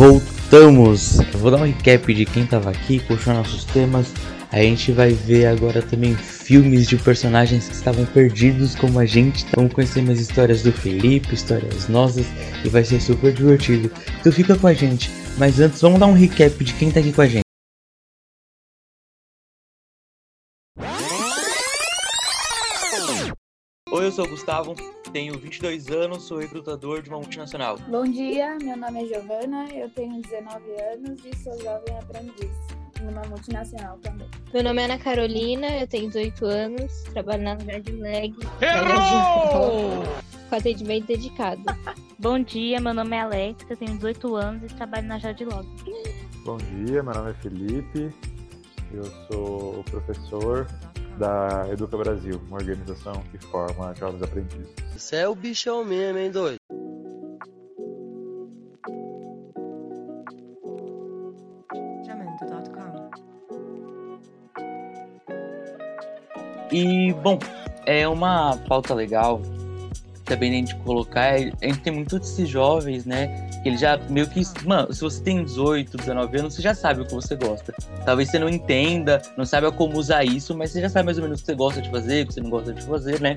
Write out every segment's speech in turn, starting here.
voltamos! vou dar um recap de quem tava aqui, puxar nossos temas. A gente vai ver agora também filmes de personagens que estavam perdidos como a gente. Vamos conhecer mais histórias do Felipe, histórias nossas e vai ser super divertido. Então fica com a gente. Mas antes, vamos dar um recap de quem tá aqui com a gente. Sou o Gustavo, tenho 22 anos, sou recrutador de uma multinacional. Bom dia, meu nome é Giovana, eu tenho 19 anos e sou jovem aprendiz numa multinacional também. Meu nome é Ana Carolina, eu tenho 18 anos, trabalho na Lag. Errou! Com atendimento dedicado. Bom dia, meu nome é Alex, eu tenho 18 anos e trabalho na Jadilog. Bom dia, meu nome é Felipe, eu sou professor da Educa Brasil, uma organização que forma jovens aprendizes. Você é o bichão mesmo, hein, doido? E, bom, é uma pauta legal também a gente colocar. A gente tem muitos desses jovens, né? Que ele já meio que. Mano, se você tem 18, 19 anos, você já sabe o que você gosta. Talvez você não entenda, não saiba como usar isso, mas você já sabe mais ou menos o que você gosta de fazer, o que você não gosta de fazer, né?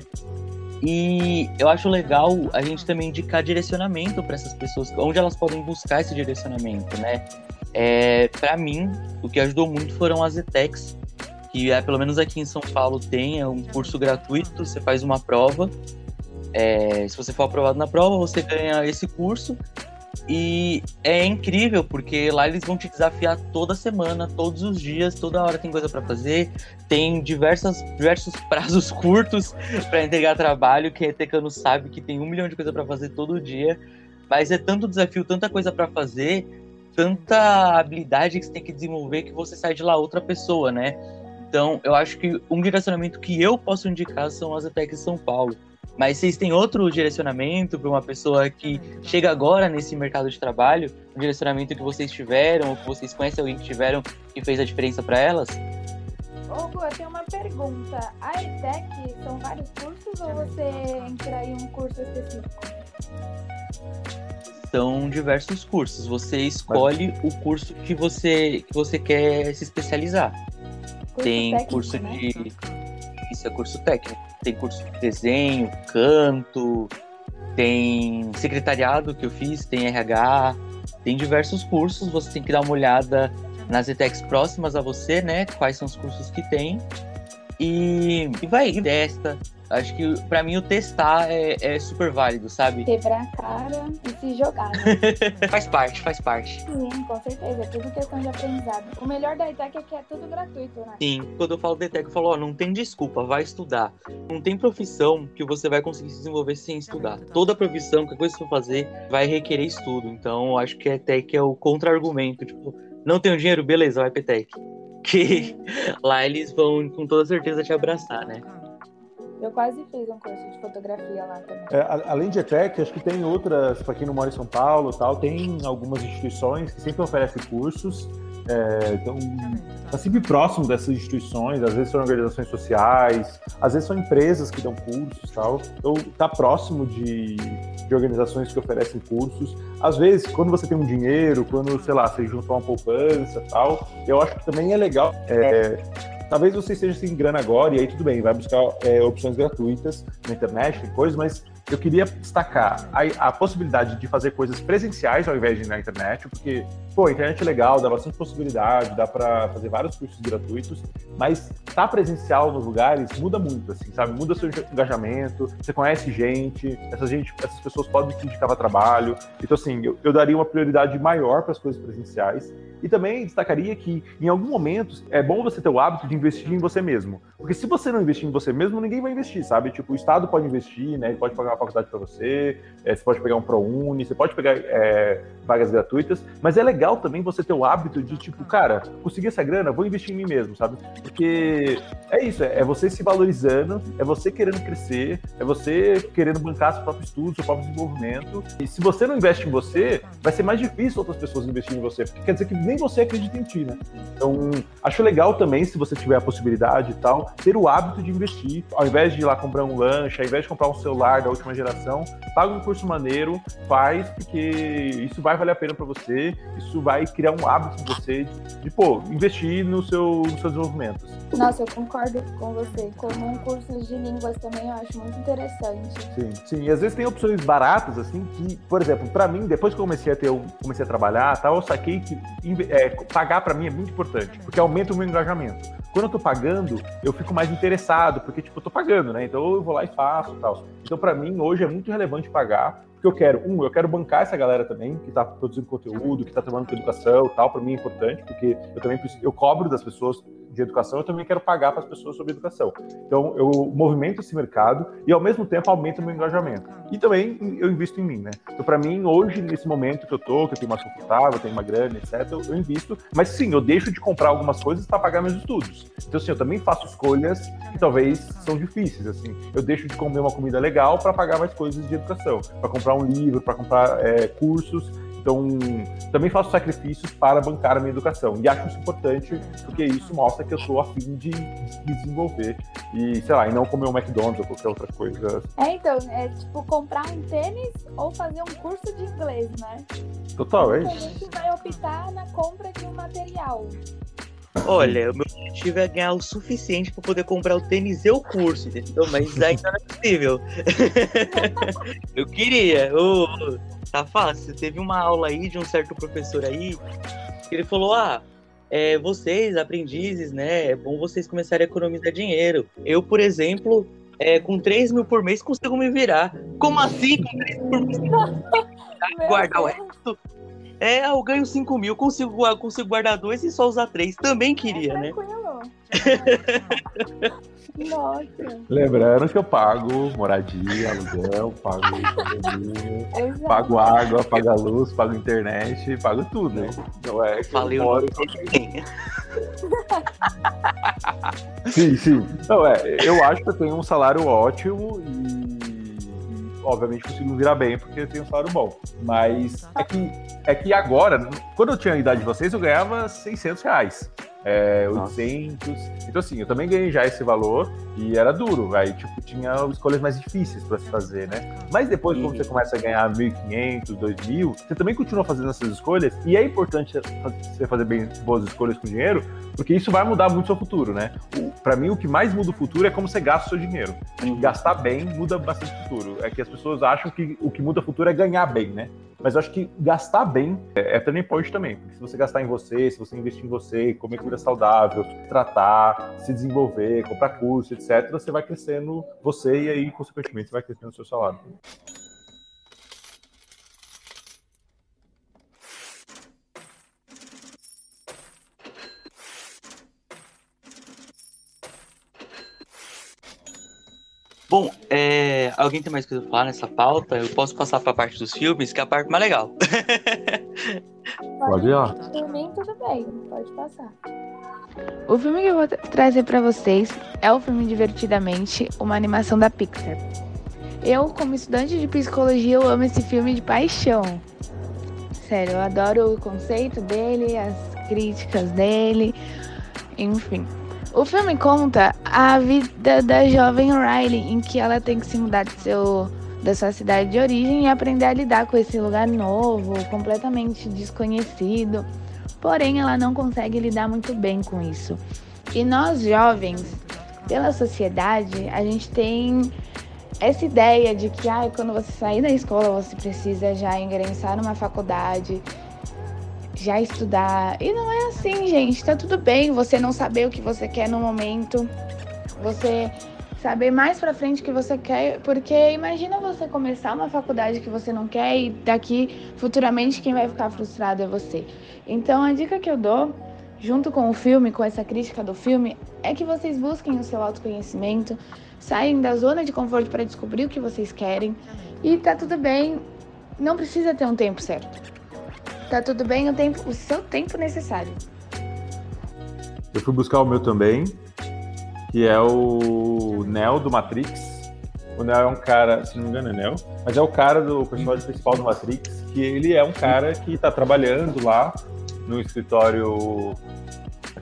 E eu acho legal a gente também indicar direcionamento para essas pessoas, onde elas podem buscar esse direcionamento, né? É, para mim, o que ajudou muito foram as ETECs, que é, pelo menos aqui em São Paulo tem é um curso gratuito, você faz uma prova. É, se você for aprovado na prova, você ganha esse curso e é incrível, porque lá eles vão te desafiar toda semana, todos os dias, toda hora tem coisa para fazer. Tem diversas, diversos prazos curtos para entregar trabalho, que a Etecano sabe que tem um milhão de coisa para fazer todo dia. Mas é tanto desafio, tanta coisa para fazer, tanta habilidade que você tem que desenvolver que você sai de lá outra pessoa, né? Então, eu acho que um direcionamento que eu posso indicar são as ETECs São Paulo mas vocês têm outro direcionamento para uma pessoa que chega agora nesse mercado de trabalho? Um direcionamento que vocês tiveram, ou que vocês conhecem alguém que tiveram que fez a diferença para elas? Hugo, eu tenho uma pergunta. A ETEC são vários cursos ou você entra em um curso específico? São diversos cursos. Você escolhe o curso que você, que você quer se especializar. Curso Tem técnico, curso né? Isso é curso técnico tem curso de desenho, canto, tem secretariado que eu fiz, tem RH, tem diversos cursos, você tem que dar uma olhada nas ETECs próximas a você, né? Quais são os cursos que tem. E, e vai, e testa, Acho que para mim o testar é, é, super válido, sabe? Quebrar a cara e se jogar. Né? faz parte, faz parte. Sim, com certeza. É tudo questão de aprendizado. O melhor da ETEC é que é tudo gratuito, né? Sim, quando eu falo da ETEC, eu falo, ó, não tem desculpa, vai estudar. Não tem profissão que você vai conseguir se desenvolver sem estudar. Toda profissão, qualquer coisa que você for fazer, vai requerer estudo. Então, eu acho que a ETEC é o contra-argumento. Tipo, não tenho dinheiro? Beleza, vai pra ETEC. Que lá eles vão com toda certeza te abraçar, né? Eu quase fiz um curso de fotografia lá também. É, além de ETEC, acho que tem outras, para quem não mora em São Paulo tal, tem algumas instituições que sempre oferecem cursos. É, então, está sempre próximo dessas instituições, às vezes são organizações sociais, às vezes são empresas que dão cursos tal. Então, está próximo de, de organizações que oferecem cursos. Às vezes, quando você tem um dinheiro, quando, sei lá, você juntou uma poupança tal, eu acho que também é legal. É, Talvez você esteja sem grana agora e aí tudo bem, vai buscar é, opções gratuitas na internet, coisas, mas eu queria destacar a, a, possibilidade de fazer coisas presenciais ao invés de ir na internet, porque, pô, a internet é legal, dá bastante possibilidade, dá para fazer vários cursos gratuitos, mas tá presencial nos lugares muda muito, assim, sabe? Muda seu engajamento, você conhece gente, essas, gente, essas pessoas podem te indicar para trabalho. Então, assim, eu, eu daria uma prioridade maior para as coisas presenciais. E também destacaria que, em algum momento, é bom você ter o hábito de investir em você mesmo. Porque se você não investir em você mesmo, ninguém vai investir, sabe? Tipo, o Estado pode investir, né? Ele pode pagar faculdade para você, é, você pode pegar um ProUni, você pode pegar é, vagas gratuitas, mas é legal também você ter o hábito de, tipo, cara, conseguir essa grana, vou investir em mim mesmo, sabe? Porque é isso, é, é você se valorizando, é você querendo crescer, é você querendo bancar seu próprio estudo, seu próprio desenvolvimento. E se você não investe em você, vai ser mais difícil outras pessoas investirem em você, porque quer dizer que nem você acredita em ti, né? Então, acho legal também, se você tiver a possibilidade e tal, ter o hábito de investir, ao invés de ir lá comprar um lanche, ao invés de comprar um celular da última próxima geração, paga um curso maneiro, faz, porque isso vai valer a pena para você, isso vai criar um hábito em você de, de pô, investir no seu, nos seus desenvolvimentos. Nossa, eu concordo com você. Como um curso de línguas também eu acho muito interessante. Sim, sim. E às vezes tem opções baratas, assim, que, por exemplo, para mim, depois que eu comecei a ter, comecei a trabalhar, tal, eu saquei que é, pagar para mim é muito importante, porque aumenta o meu engajamento. Quando eu tô pagando, eu fico mais interessado, porque, tipo, eu tô pagando, né? Então eu vou lá e faço tal. Então, para mim, hoje é muito relevante pagar, porque eu quero, um, eu quero bancar essa galera também, que tá produzindo conteúdo, que tá trabalhando com educação tal, para mim é importante, porque eu também preciso, eu cobro das pessoas de educação, eu também quero pagar para as pessoas sobre educação. Então, eu movimento esse mercado e, ao mesmo tempo, aumento o meu engajamento. E também eu invisto em mim, né? Então, para mim, hoje, nesse momento que eu tô, que eu tenho mais confortável, tenho uma grana, etc., eu, eu invisto. Mas, sim, eu deixo de comprar algumas coisas para pagar meus estudos. Então, assim, eu também faço escolhas que talvez são difíceis, assim. Eu deixo de comer uma comida legal para pagar mais coisas de educação, para comprar um livro, para comprar é, cursos. Então, também faço sacrifícios para bancar a minha educação. E acho isso importante, porque isso mostra que eu estou afim de, de desenvolver. E, sei lá, e não comer um McDonald's ou qualquer outra coisa. É, então, é tipo comprar um tênis ou fazer um curso de inglês, né? Total, é isso. A gente vai optar na compra de um material. Olha, o meu objetivo é ganhar o suficiente para poder comprar o tênis e o curso, entendeu? Mas ainda não é possível. eu queria. Oh, tá fácil. Teve uma aula aí de um certo professor aí que ele falou: ah, é, vocês, aprendizes, né? É bom vocês começarem a economizar dinheiro. Eu, por exemplo, é, com 3 mil por mês consigo me virar. Como assim com 3 mil por mês? Guardar o resto? É, eu ganho 5 mil, consigo, consigo guardar dois e só usar três. Também queria, é né? Nossa. Lembrando que eu pago moradia, aluguel, pago pago água, pago a luz, pago internet, pago tudo, né? Não é que Falei eu moro... Sim, sim. Não, é, eu acho que eu tenho um salário ótimo e, obviamente consigo virar bem porque eu tenho um salário bom. Mas é que, é que agora, quando eu tinha a idade de vocês, eu ganhava 600 reais é, 800. Então, assim, eu também ganhei já esse valor e era duro, aí, tipo, tinha escolhas mais difíceis para se fazer, né? Mas depois, quando você começa a ganhar 1.500, 2.000, você também continua fazendo essas escolhas e é importante você fazer bem boas escolhas com dinheiro, porque isso vai mudar muito o seu futuro, né? Para mim, o que mais muda o futuro é como você gasta o seu dinheiro. Uhum. Gastar bem muda bastante o futuro. É que as pessoas acham que o que muda o futuro é ganhar bem, né? Mas eu acho que gastar bem é, é turning point também. Porque se você gastar em você, se você investir em você, comer comida saudável, tratar, se desenvolver, comprar curso, etc., você vai crescendo você e aí, consequentemente, você vai crescendo o seu salário. Bom, é... alguém tem mais coisa pra falar nessa pauta? Eu posso passar pra parte dos filmes, que é a parte mais legal. Pode ir, ó. Por mim, tudo bem, pode passar. O filme que eu vou trazer para vocês é o filme Divertidamente, uma animação da Pixar. Eu, como estudante de psicologia, eu amo esse filme de paixão. Sério, eu adoro o conceito dele, as críticas dele, enfim. O filme conta a vida da jovem Riley, em que ela tem que se mudar de seu, da sua cidade de origem e aprender a lidar com esse lugar novo, completamente desconhecido. Porém, ela não consegue lidar muito bem com isso. E nós jovens, pela sociedade, a gente tem essa ideia de que ah, quando você sair da escola você precisa já ingressar numa faculdade já estudar. E não é assim, gente. Tá tudo bem você não saber o que você quer no momento. Você saber mais para frente o que você quer, porque imagina você começar uma faculdade que você não quer e daqui futuramente quem vai ficar frustrado é você. Então a dica que eu dou, junto com o filme, com essa crítica do filme, é que vocês busquem o seu autoconhecimento, saem da zona de conforto para descobrir o que vocês querem e tá tudo bem, não precisa ter um tempo certo. Tá tudo bem o, tempo, o seu tempo necessário. Eu fui buscar o meu também, que é o Neo do Matrix. O Neo é um cara, se não me engano é Neo, mas é o cara do personagem principal do Matrix, que ele é um cara que tá trabalhando lá no escritório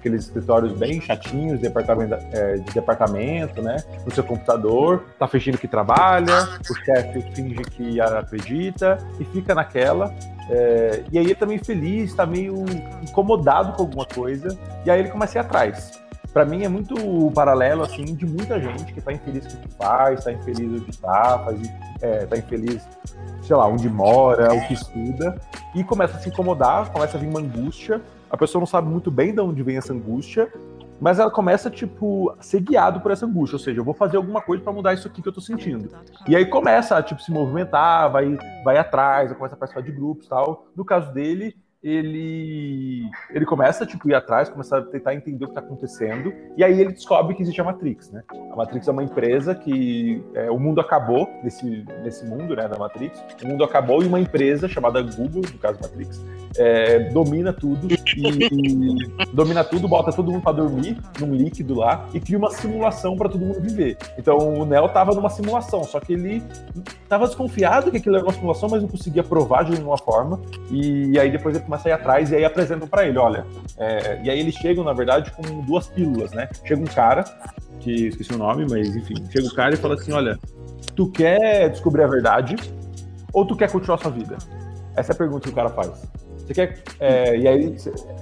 aqueles escritórios bem chatinhos de departamento, é, de departamento, né? No seu computador, tá fingindo que trabalha, o chefe finge que acredita e fica naquela. É, e aí ele tá meio feliz, tá meio incomodado com alguma coisa, e aí ele começa a ir atrás. Pra mim é muito paralelo, assim, de muita gente que tá infeliz com o que faz, tá infeliz onde tá, faz, é, tá infeliz, sei lá, onde mora, o que estuda, e começa a se incomodar, começa a vir uma angústia, a pessoa não sabe muito bem de onde vem essa angústia, mas ela começa, tipo, a ser guiado por essa angústia, ou seja, eu vou fazer alguma coisa para mudar isso aqui que eu tô sentindo. E aí começa a, tipo, se movimentar, vai, vai atrás, começa a participar de grupos tal. No caso dele, ele ele começa tipo ir atrás, começa a tentar entender o que está acontecendo e aí ele descobre que existe a Matrix, né? A Matrix é uma empresa que é, o mundo acabou nesse nesse mundo, né, da Matrix. O mundo acabou e uma empresa chamada Google, no caso Matrix, é, domina tudo e, domina tudo, bota todo mundo para dormir num líquido lá e cria uma simulação para todo mundo viver. Então o Neo tava numa simulação, só que ele tava desconfiado que aquilo era uma simulação, mas não conseguia provar de nenhuma forma. E aí depois ele começa a ir atrás e aí apresentam para ele, olha. É, e aí eles chegam, na verdade, com duas pílulas, né? Chega um cara, que esqueci o nome, mas enfim, chega o cara e fala assim: olha, tu quer descobrir a verdade ou tu quer continuar a sua vida? Essa é a pergunta que o cara faz. Você quer. É, e aí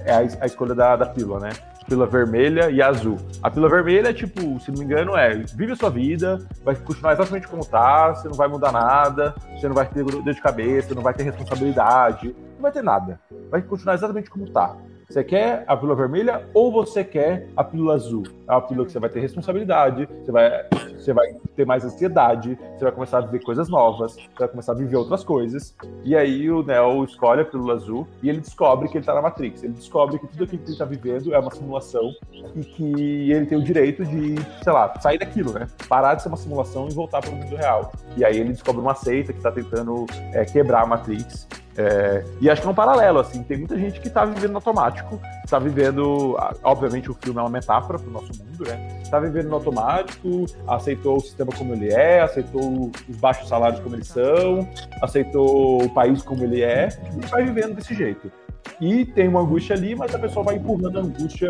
é a, a escolha da, da pílula, né? Pílula vermelha e azul. A pílula vermelha é tipo, se não me engano, é vive a sua vida, vai continuar exatamente como tá, você não vai mudar nada, você não vai ter dor de cabeça, não vai ter responsabilidade, não vai ter nada. Vai continuar exatamente como tá. Você quer a pílula vermelha ou você quer a pílula azul? É uma pílula que você vai ter responsabilidade, você vai, você vai ter mais ansiedade, você vai começar a viver coisas novas, você vai começar a viver outras coisas. E aí o Neo escolhe a pílula azul e ele descobre que ele tá na Matrix. Ele descobre que tudo aquilo que ele tá vivendo é uma simulação e que ele tem o direito de, sei lá, sair daquilo, né? Parar de ser uma simulação e voltar para o mundo real. E aí ele descobre uma seita que tá tentando é, quebrar a Matrix é, e acho que é um paralelo, assim, tem muita gente que está vivendo automático, está vivendo, obviamente o filme é uma metáfora para o nosso mundo, né? Está vivendo no automático, aceitou o sistema como ele é, aceitou os baixos salários como eles são, aceitou o país como ele é, e vai vivendo desse jeito. E tem uma angústia ali, mas a pessoa vai empurrando a angústia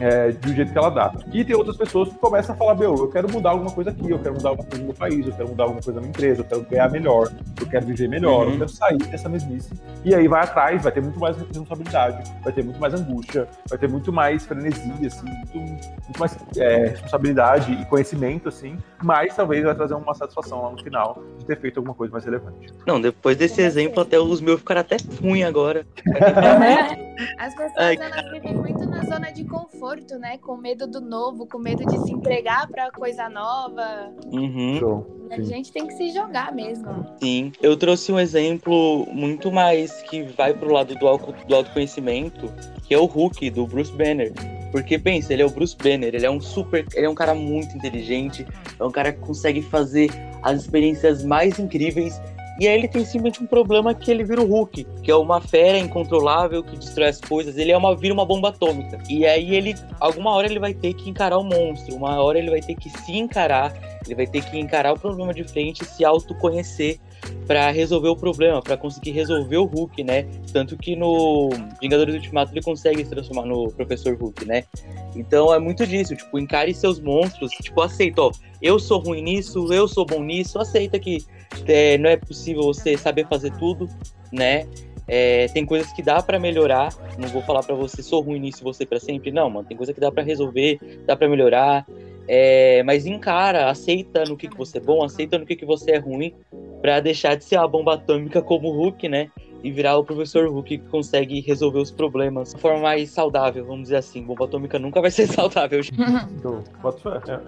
é, do jeito que ela dá. E tem outras pessoas que começam a falar, meu, eu quero mudar alguma coisa aqui, eu quero mudar alguma coisa no meu país, eu quero mudar alguma coisa na minha empresa, eu quero ganhar melhor, eu quero viver melhor, uhum. eu quero sair dessa mesmice. E aí vai atrás, vai ter muito mais responsabilidade, vai ter muito mais angústia, vai ter muito mais frenesia, assim, muito, muito mais é, responsabilidade e conhecimento, assim, mas talvez vai trazer uma satisfação lá no final de ter feito alguma coisa mais relevante. Não, depois desse exemplo, até os meus ficaram até ruim agora. As pessoas, elas vivem muito na zona de conforto conforto, né? Com medo do novo, com medo de se entregar para coisa nova. Uhum. A gente tem que se jogar mesmo. Sim, eu trouxe um exemplo muito mais que vai pro lado do, auto, do autoconhecimento, que é o Hulk, do Bruce Banner. Porque pensa, ele é o Bruce Banner, ele é um super. Ele é um cara muito inteligente, é um cara que consegue fazer as experiências mais incríveis e aí ele tem simplesmente um problema que ele vira o Hulk, que é uma fera incontrolável que destrói as coisas. Ele é uma vira uma bomba atômica. E aí ele, alguma hora ele vai ter que encarar o monstro, uma hora ele vai ter que se encarar, ele vai ter que encarar o problema de frente se autoconhecer para resolver o problema, para conseguir resolver o Hulk, né? Tanto que no Vingadores Ultimato ele consegue se transformar no Professor Hulk, né? Então é muito disso, tipo, encare seus monstros, tipo, aceita, ó, eu sou ruim nisso, eu sou bom nisso, aceita que é, não é possível você saber fazer tudo, né? É, tem coisas que dá para melhorar. Não vou falar para você sou ruim nisso você para sempre, não, mano. Tem coisa que dá para resolver, dá para melhorar. É, mas encara, aceita no que, que você é bom, aceita no que, que você é ruim, para deixar de ser a bomba atômica como o Hulk, né? E virar o professor Hulk que consegue resolver os problemas de forma mais saudável, vamos dizer assim. Bomba atômica nunca vai ser saudável. Então,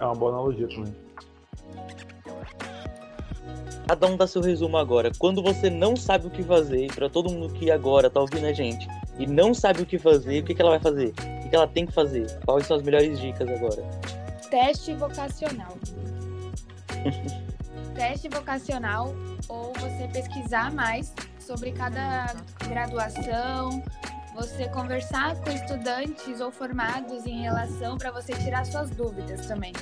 é uma boa analogia também. Cada um dá seu resumo agora. Quando você não sabe o que fazer, para todo mundo que agora tá ouvindo a gente e não sabe o que fazer, o que, que ela vai fazer? O que, que ela tem que fazer? Quais são as melhores dicas agora? Teste vocacional. Teste vocacional ou você pesquisar mais sobre cada graduação, você conversar com estudantes ou formados em relação para você tirar suas dúvidas também.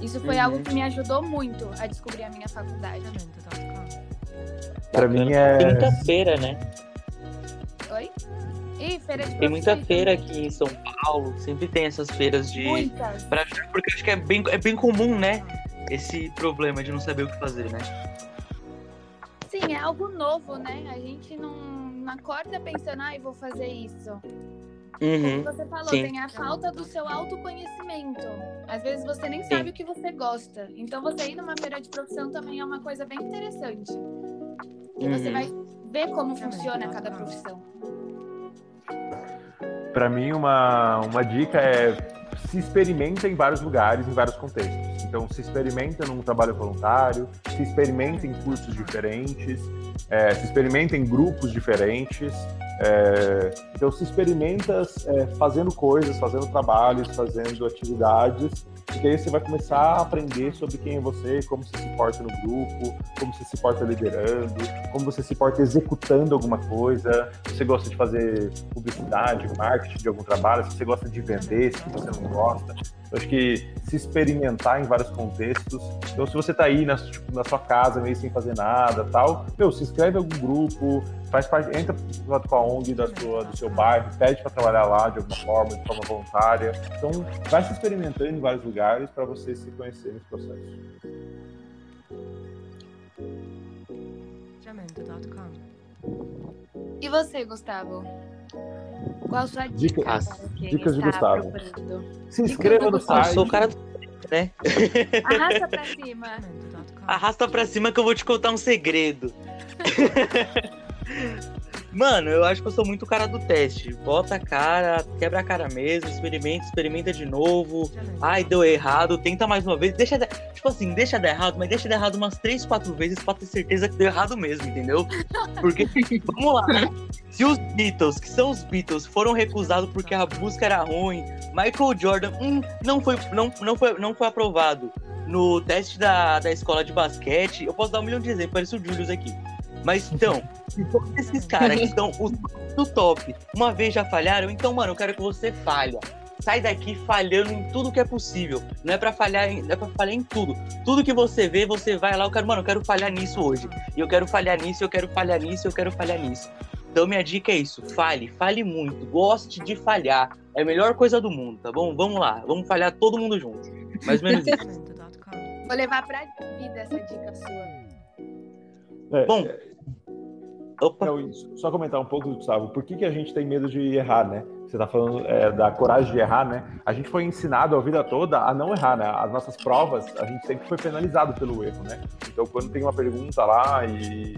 Isso foi uhum. algo que me ajudou muito a descobrir a minha faculdade. Pra mim é. Quinta-feira, né? E feira de Tem muita feira aqui em São Paulo, sempre tem essas feiras de. Muitas. Pra, porque acho que é bem, é bem comum, né? Esse problema de não saber o que fazer, né? Sim, é algo novo, né? A gente não, não acorda pensando, ai, vou fazer isso. Como Uhum. você falou, sim. tem a falta do seu autoconhecimento. Às vezes você nem Sim. sabe o que você gosta. Então você ir numa feira de profissão também é uma coisa bem interessante. E você Uhum. vai ver como funciona cada profissão. Para mim, uma, uma dica é se experimenta em vários lugares, em vários contextos. Então, se experimenta num trabalho voluntário, se experimenta em cursos diferentes, é, se experimenta em grupos diferentes. é, então, se experimenta é, fazendo coisas, fazendo trabalhos, fazendo atividades, porque aí você vai começar a aprender sobre quem é você, como você se porta no grupo, como você se porta liderando, como você se porta executando alguma coisa, se você gosta de fazer publicidade, marketing de algum trabalho, se você gosta de vender, se você não gosta. Eu acho que se experimentar em vários contextos. Então, se você tá aí na, tipo, na sua casa, meio sem fazer nada tal, meu, se inscreve em algum grupo, faz parte, entra em contato com a ONG da sua, do seu bairro, pede para trabalhar lá de alguma forma, de forma voluntária. Então, vai se experimentando em vários lugares para você se conhecer nesse processo. E você, Gustavo? Qual a sua Dica- dica para quem dicas de Gustavo. procurando? Se inscreva no Ah, eu site. sou o cara do. né? Arrasta pra cima. Arrasta pra cima que eu vou te contar um segredo. Mano, eu acho que eu sou muito o cara do teste. Bota a cara, quebra a cara mesmo, experimenta, experimenta de novo. Ai, deu errado, tenta mais uma vez. Deixa, de- tipo assim, deixa dar errado, mas deixa dar errado umas 3, 4 vezes pra ter certeza que deu errado mesmo, entendeu? Porque, vamos lá. Se os Beatles, que são os Beatles, foram recusados porque a música era ruim, Michael Jordan hum, não, foi, não, não, foi, não foi aprovado no teste da, da escola de basquete, eu posso dar um milhão de exemplos, parece o Julius aqui. Mas então, se todos esses caras que estão os do top, uma vez já falharam, então, mano, eu quero que você falha. Sai daqui falhando em tudo que é possível. Não é pra falhar em, é pra falhar em tudo. Tudo que você vê, você vai lá, eu quero, mano, eu quero falhar nisso hoje. E eu quero falhar nisso, eu quero falhar nisso, eu quero falhar nisso. Então minha dica é isso, fale, fale muito, goste de falhar. É a melhor coisa do mundo, tá bom? Vamos lá, vamos falhar todo mundo junto. Mais ou menos isso. Vou levar pra vida essa dica sua. É, Bom, opa, isso. Só comentar um pouco, Gustavo, por que, que a gente tem medo de errar, né? Você tá falando é, da coragem de errar, né? A gente foi ensinado a vida toda a não errar, né? As nossas provas, a gente sempre foi penalizado pelo erro, né? Então, quando tem uma pergunta lá e,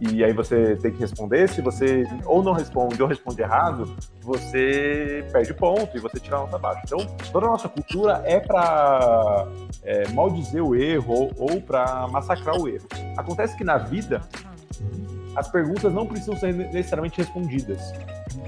e aí você tem que responder, se você ou não responde ou responde errado, você perde ponto e você tira a nota baixa. Então, toda a nossa cultura é para é, maldizer o erro ou, ou para massacrar o erro. Acontece que na vida, as perguntas não precisam ser necessariamente respondidas.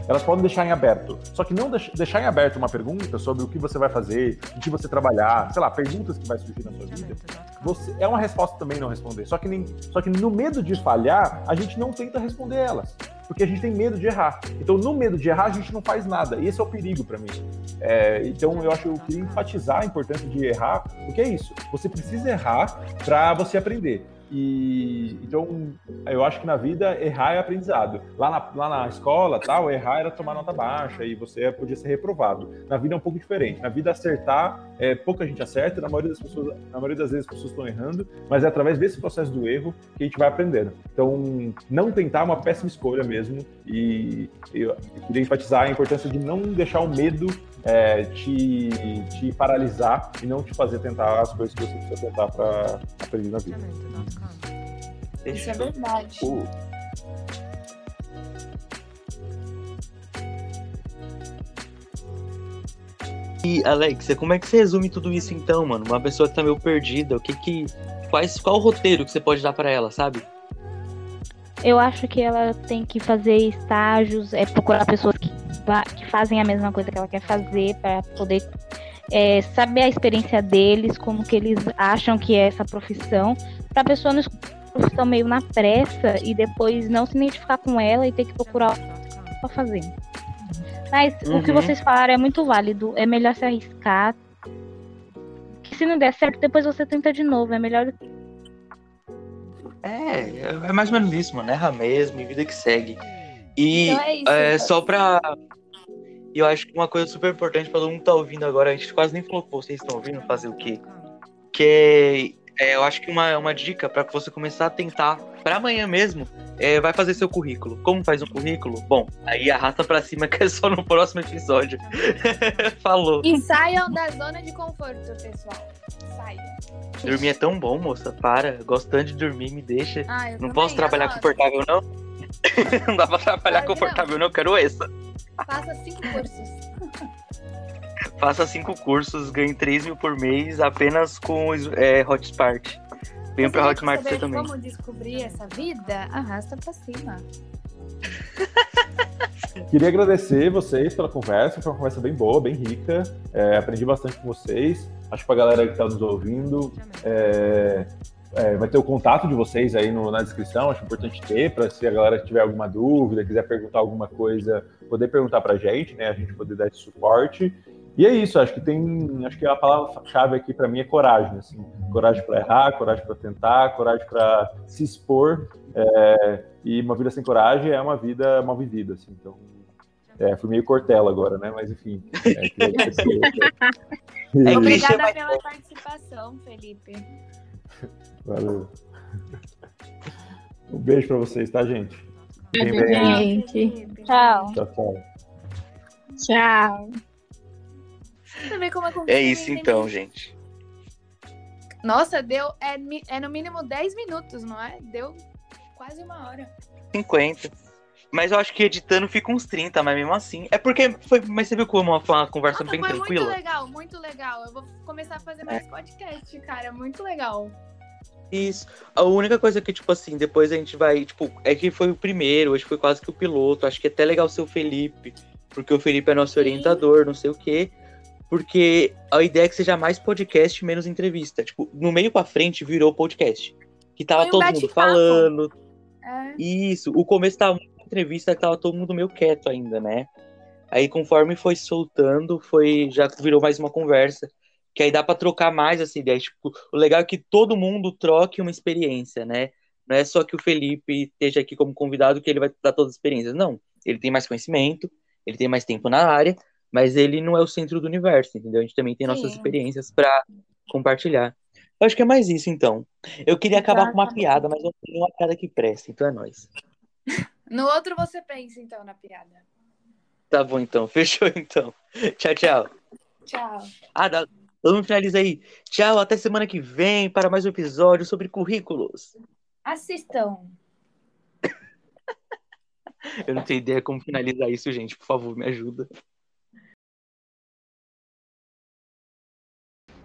Elas podem deixar em aberto. Só que não deix- deixar em aberto uma pergunta sobre o que você vai fazer, o que você trabalhar, sei lá, perguntas que vai surgir na sua vida, você é uma resposta também não responder. Só que, nem, só que no medo de falhar, a gente não tenta responder elas. Porque a gente tem medo de errar. Então, no medo de errar, a gente não faz nada. E esse é o perigo para mim. É, então, eu acho que eu queria enfatizar a importância de errar, porque é isso. Você precisa errar para você aprender. E então eu acho que na vida errar é aprendizado. Lá na, lá na escola, tal, errar era tomar nota baixa e você podia ser reprovado. Na vida é um pouco diferente. Na vida acertar, é, pouca gente acerta, na maioria das pessoas, na maioria das vezes as pessoas estão errando, mas é através desse processo do erro que a gente vai aprendendo. Então, não tentar é uma péssima escolha mesmo. E eu, queria enfatizar a importância de não deixar o medo é, te, te paralisar e não te fazer tentar as coisas que você precisa tentar para aprender na vida. Isso é verdade. O- E, Alexia, como é que você resume tudo isso então, mano? Uma pessoa que tá meio perdida, o que que. Quais, qual o roteiro que você pode dar pra ela, sabe? Eu acho que ela tem que fazer estágios, é procurar pessoas que, fazem a mesma coisa que ela quer fazer para poder é, saber a experiência deles, como que eles acham que é essa profissão, para a pessoa não profissão meio na pressa e depois não se identificar com ela e ter que procurar para fazer. Mas o que Uhum. vocês falaram é muito válido. É melhor se arriscar. Que se não der certo, depois você tenta de novo. É melhor É, é mais ou menos isso, mano. Erra mesmo e vida que segue. E Então é isso. é, só pra. Eu acho que uma coisa super importante pra todo mundo que tá ouvindo agora, a gente quase nem falou que vocês estão ouvindo fazer o quê? Que é, eu acho que uma, uma dica pra você começar a tentar pra amanhã mesmo é, vai fazer seu currículo. Como faz um currículo? Bom, aí arrasta pra cima que é só no próximo episódio. Falou. E saiam da zona de conforto, pessoal. Saiam. Dormir é tão bom, moça. Para. Gosto tanto de dormir, me deixa. Ah, Não também, posso trabalhar confortável, não? não dá pra trabalhar Claro não. confortável, não. Eu quero essa. Faça cinco cursos. Faça cinco cursos, ganhe 3 mil por mês apenas com é, Hotspart. Venha pra quer Hotmart você também. Como descobrir essa vida? Arrasta pra cima. Queria agradecer vocês pela conversa, foi uma conversa bem boa, bem rica. É, aprendi bastante com vocês. Acho que pra galera que está nos ouvindo, é, é, vai ter o contato de vocês aí no- na descrição. Acho importante ter, para se a galera tiver alguma dúvida, quiser perguntar alguma coisa, poder perguntar pra gente, né? A gente poder dar esse suporte. E é isso, acho que tem. Acho que a palavra-chave aqui para mim é coragem. Assim. Coragem para errar, coragem para tentar, coragem para se expor. é, e uma vida sem coragem é uma vida mal vivida. Assim. Então, é, fui meio cortela agora, né? Mas enfim. É, agradecer. É Obrigada pela participação, Felipe. Valeu. Um beijo pra vocês, tá, gente? Bem aí. Gente. Tchau. Tchau, tchau. Tchau. É É isso então, gente. Nossa, deu. É, é no mínimo 10 minutos, não é? Deu quase uma hora. 50. Mas eu acho que editando fica uns 30, mas mesmo assim. É porque foi. Mas você viu como foi uma conversa Nossa, bem foi muito tranquila? legal, muito legal. Eu vou começar a fazer mais podcast, cara. Muito legal. Isso. A única coisa que, tipo assim, depois a gente vai, tipo, é que foi o primeiro, hoje foi quase que o piloto. Acho que é até legal ser o Felipe, porque o Felipe é nosso Sim. orientador, não sei o quê. Porque a ideia é que seja mais podcast, menos entrevista. Tipo, no meio pra frente virou podcast. Que tava Foi um todo mundo bate-papo. falando. É. Isso. O começo tava muito entrevista, tava todo mundo meio quieto ainda, né? Aí conforme foi soltando, foi já virou mais uma conversa. Que aí dá pra trocar mais essa ideia. Tipo, o legal é que todo mundo troque uma experiência, né? Não é só que o Felipe esteja aqui como convidado que ele vai dar todas as experiências. Não. Ele tem mais conhecimento, ele tem mais tempo na área, mas ele não é o centro do universo, entendeu? A gente também tem nossas Sim. experiências pra compartilhar. Eu acho que é mais isso, então. Eu queria acabar com uma piada, mas não tem uma piada que presta, então é nóis. No outro você pensa, então, na piada. Tá bom, então. Fechou, então. Tchau, tchau. Tchau. Ah, dá... vamos finalizar aí. Tchau, até semana que vem para mais um episódio sobre currículos. Assistam. Eu não tenho ideia como finalizar isso, gente. Por favor, me ajuda.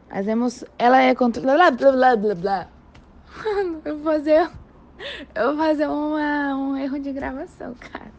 Fazemos. Ela é contra. Blá blá blá blá blá. Eu vou fazer. Eu vou fazer uma, um erro de gravação, cara.